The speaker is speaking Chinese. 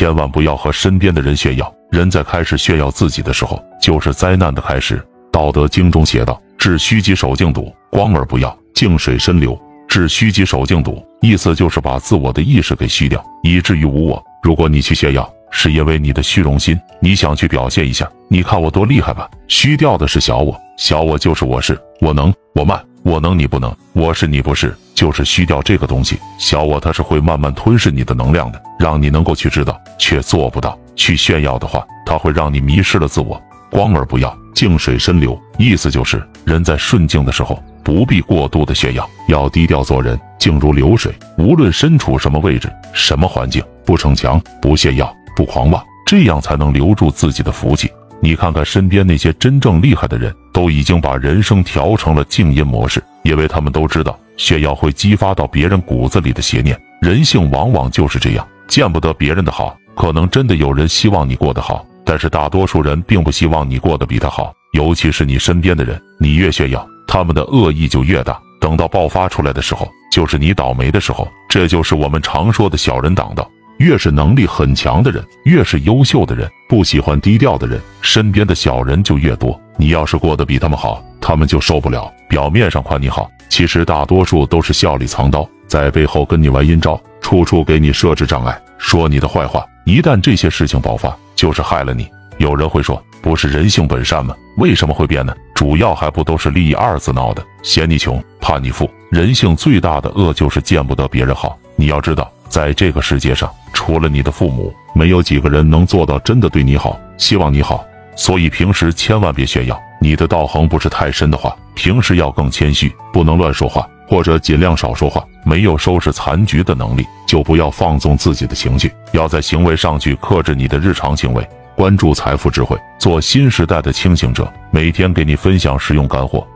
千万不要和身边的人炫耀。人在开始炫耀自己的时候，就是灾难的开始。《道德经》中写道：“致虚极，守静笃，光而不耀，静水深流。”致虚极，守静笃，意思就是把自我的意识给虚掉，以至于无我。如果你去炫耀，是因为你的虚荣心，你想去表现一下，你看我多厉害吧？虚掉的是小我，小我就是我是，我能，我慢，我能你不能，我是你不是，就是虚掉这个东西。小我它是会慢慢吞噬你的能量的，让你能够去知道，却做不到。去炫耀的话，它会让你迷失了自我。光而不要，静水深流，意思就是人在顺境的时候。不必过度的炫耀，要低调做人，静如流水。无论身处什么位置、什么环境，不逞强、不炫耀、不狂妄，这样才能留住自己的福气。你看看身边那些真正厉害的人，都已经把人生调成了静音模式，因为他们都知道炫耀会激发到别人骨子里的邪念。人性往往就是这样，见不得别人的好。可能真的有人希望你过得好，但是大多数人并不希望你过得比他好，尤其是你身边的人，你越炫耀。他们的恶意就越大，等到爆发出来的时候，就是你倒霉的时候。这就是我们常说的小人挡道。越是能力很强的人，越是优秀的人，不喜欢低调的人，身边的小人就越多。你要是过得比他们好，他们就受不了。表面上夸你好，其实大多数都是笑里藏刀，在背后跟你玩阴招，处处给你设置障碍，说你的坏话。一旦这些事情爆发，就是害了你。有人会说，不是人性本善吗？为什么会变呢？主要还不都是利益二字闹的？嫌你穷，怕你富。人性最大的恶就是见不得别人好。你要知道，在这个世界上，除了你的父母，没有几个人能做到真的对你好，希望你好。所以平时千万别炫耀。你的道行不是太深的话，平时要更谦虚，不能乱说话，或者尽量少说话。没有收拾残局的能力，就不要放纵自己的情绪，要在行为上去克制你的日常行为。关注财富智慧，做新时代的清醒者，每天给你分享实用干货。